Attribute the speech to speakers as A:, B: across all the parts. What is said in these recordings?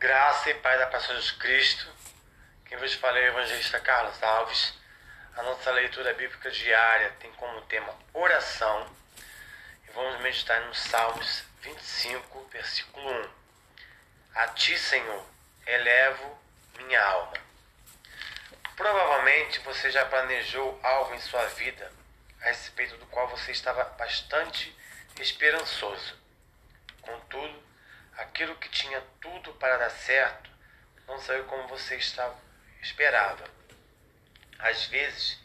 A: Graça e paz da Paz de Cristo. Quem vos fala é o evangelista Carlos Alves. A nossa leitura bíblica diária tem como tema oração. E vamos meditar nos Salmos 25, versículo 1. A ti, Senhor, elevo minha alma. Provavelmente você já planejou algo em sua vida a respeito do qual você estava bastante esperançoso. Contudo, aquilo que tinha tudo para dar certo não saiu como você estava, esperava. Às vezes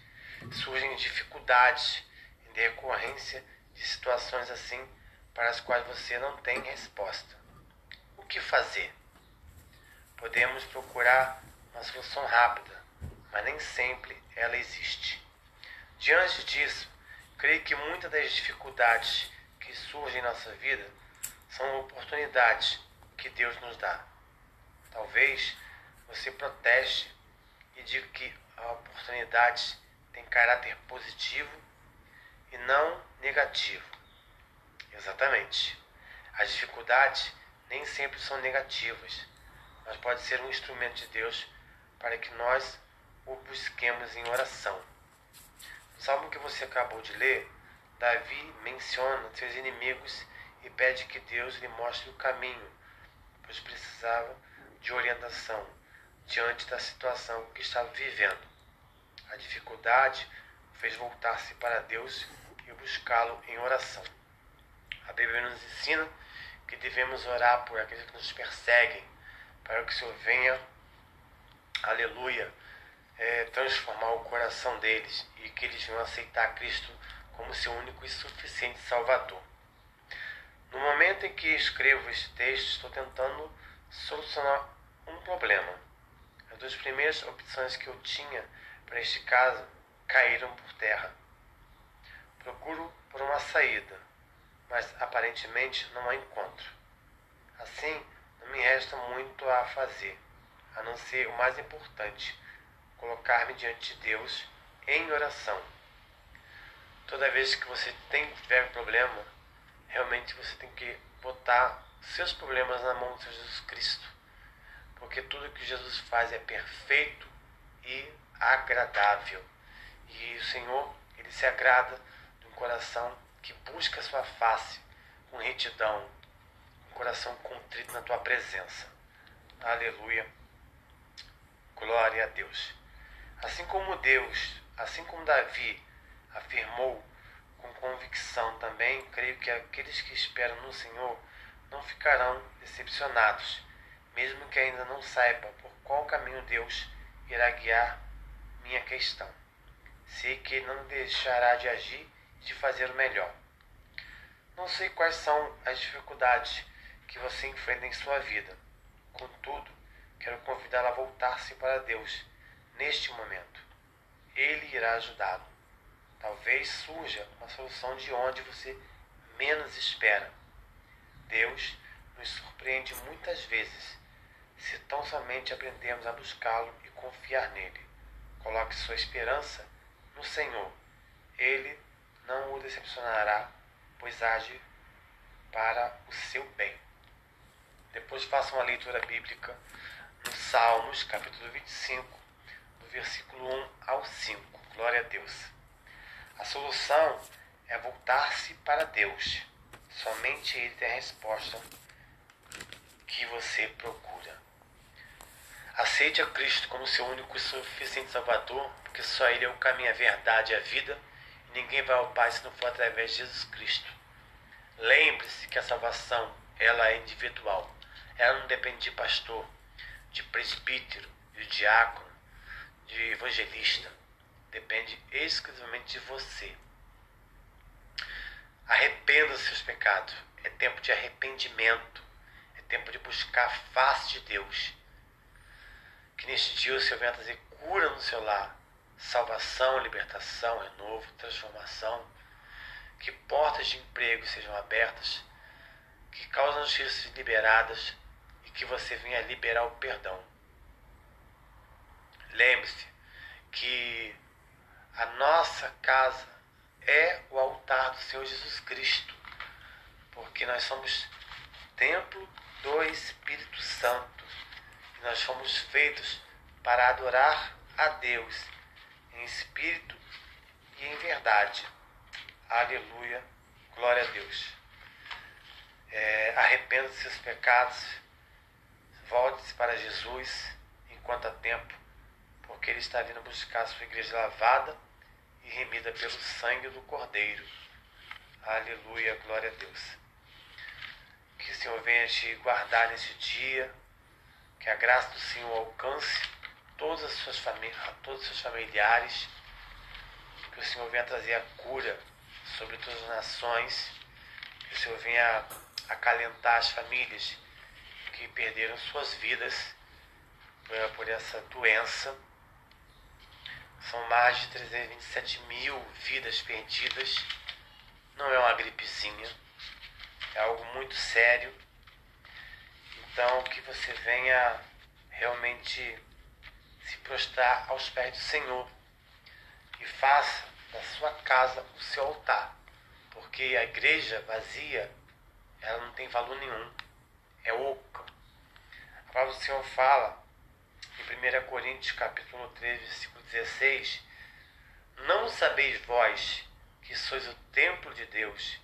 A: surgem dificuldades em decorrência de situações assim para as quais você não tem resposta. O que fazer? Podemos procurar uma solução rápida, mas nem sempre ela existe. Diante disso, creio que muitas das dificuldades que surgem em nossa vida são oportunidades que Deus nos dá. Talvez você proteste e diga que a oportunidade tem caráter positivo e não negativo. Exatamente. As dificuldades nem sempre são negativas, mas pode ser um instrumento de Deus para que nós o busquemos em oração. No salmo que você acabou de ler, Davi menciona seus inimigos e pede que Deus lhe mostre o caminho, pois precisava de orientação diante da situação que estava vivendo. A dificuldade fez voltar-se para Deus e buscá-lo em oração. A Bíblia nos ensina que devemos orar por aqueles que nos perseguem, para que o Senhor venha, aleluia, é, transformar o coração deles e que eles venham aceitar Cristo como seu único e suficiente Salvador. No momento em que escrevo este texto, estou tentando solucionar um problema. As duas primeiras opções que eu tinha para este caso caíram por terra. Procuro por uma saída, mas aparentemente não a encontro. Assim, não me resta muito a fazer, a não ser o mais importante, colocar-me diante de Deus em oração. Toda vez que você tem tiver problema, realmente você tem que botar seus problemas na mão de Jesus Cristo. Porque tudo que Jesus faz é perfeito e agradável. E o Senhor, ele se agrada de um coração que busca a sua face com retidão, um coração contrito na tua presença. Aleluia. Glória a Deus. Assim como Deus, assim como Davi afirmou com convicção também, creio que aqueles que esperam no Senhor não ficarão decepcionados, mesmo que ainda não saibam por qual caminho Deus irá guiar minha questão. Sei que não deixará de agir e de fazer o melhor. Não sei quais são as dificuldades que você enfrenta em sua vida. Contudo, quero convidá-la a voltar-se para Deus neste momento. Ele irá ajudá-lo. Talvez surja uma solução de onde você menos espera. Deus nos surpreende muitas vezes, se tão somente aprendemos a buscá-lo e confiar nele. Coloque sua esperança no Senhor. Ele não o decepcionará, pois age para o seu bem. Depois faça uma leitura bíblica no Salmos, capítulo 25, do versículo 1 ao 5. Glória a Deus. A solução é voltar-se para Deus. Somente Ele tem a resposta que você procura. Aceite a Cristo como seu único e suficiente Salvador, porque só Ele é o caminho, a verdade e a vida, e ninguém vai ao Pai se não for através de Jesus Cristo. Lembre-se que a salvação ela é individual. Ela não depende de pastor, de presbítero, de diácono, de evangelista. Depende exclusivamente de você. Arrependa seus pecados. É tempo de arrependimento. É tempo de buscar a face de Deus. Que neste dia o Senhor venha trazer cura no seu lar, salvação, libertação, renovo, transformação. Que portas de emprego sejam abertas, que causas de justiça liberadas e que você venha liberar o perdão. Lembre-se que a nossa casa é o altar do Senhor Jesus Cristo, porque nós somos templo do Espírito Santo. E nós fomos feitos para adorar a Deus em espírito e em verdade. Aleluia, glória a Deus. É, arrependa dos seus pecados, volte-se para Jesus enquanto há tempo, porque Ele está vindo buscar a sua igreja lavada e remida pelo sangue do Cordeiro. Aleluia, glória a Deus. Que o Senhor venha te guardar nesse dia, que a graça do Senhor alcance todas as suas todos os seus familiares, que o Senhor venha trazer a cura sobre todas as nações, que o Senhor venha acalentar as famílias que perderam suas vidas por essa doença. São mais de 327 mil vidas perdidas. Não é uma gripezinha, é algo muito sério. Então, que você venha realmente se prostrar aos pés do Senhor e faça da sua casa o seu altar, porque a igreja vazia ela não tem valor nenhum, é oca. A palavra do Senhor fala em 1 Coríntios capítulo 3, versículo 16, não sabeis vós que sois o templo de Deus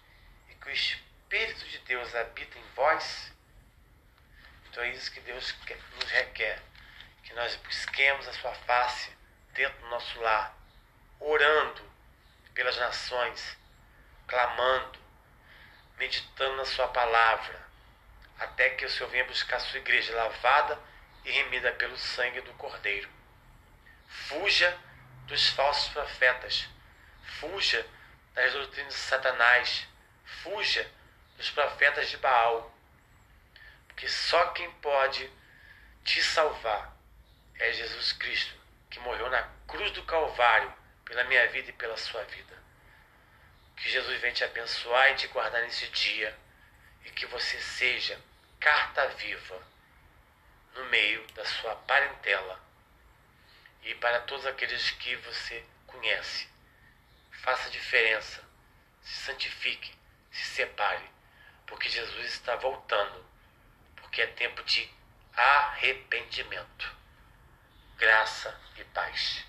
A: e que o Espírito de Deus habita em vós? Então é isso que Deus nos requer que nós busquemos a sua face dentro do nosso lar, orando pelas nações, clamando, meditando na sua palavra, até que o Senhor venha buscar a sua igreja lavada e remida pelo sangue do Cordeiro. Fuja dos falsos profetas, fuja das doutrinas de Satanás, fuja dos profetas de Baal, porque só quem pode te salvar é Jesus Cristo, que morreu na cruz do Calvário pela minha vida e pela sua vida. Que Jesus venha te abençoar e te guardar nesse dia e que você seja carta viva no meio da sua parentela e para todos aqueles que você conhece. Faça diferença, se santifique, se separe, porque Jesus está voltando, porque é tempo de arrependimento graça e paz.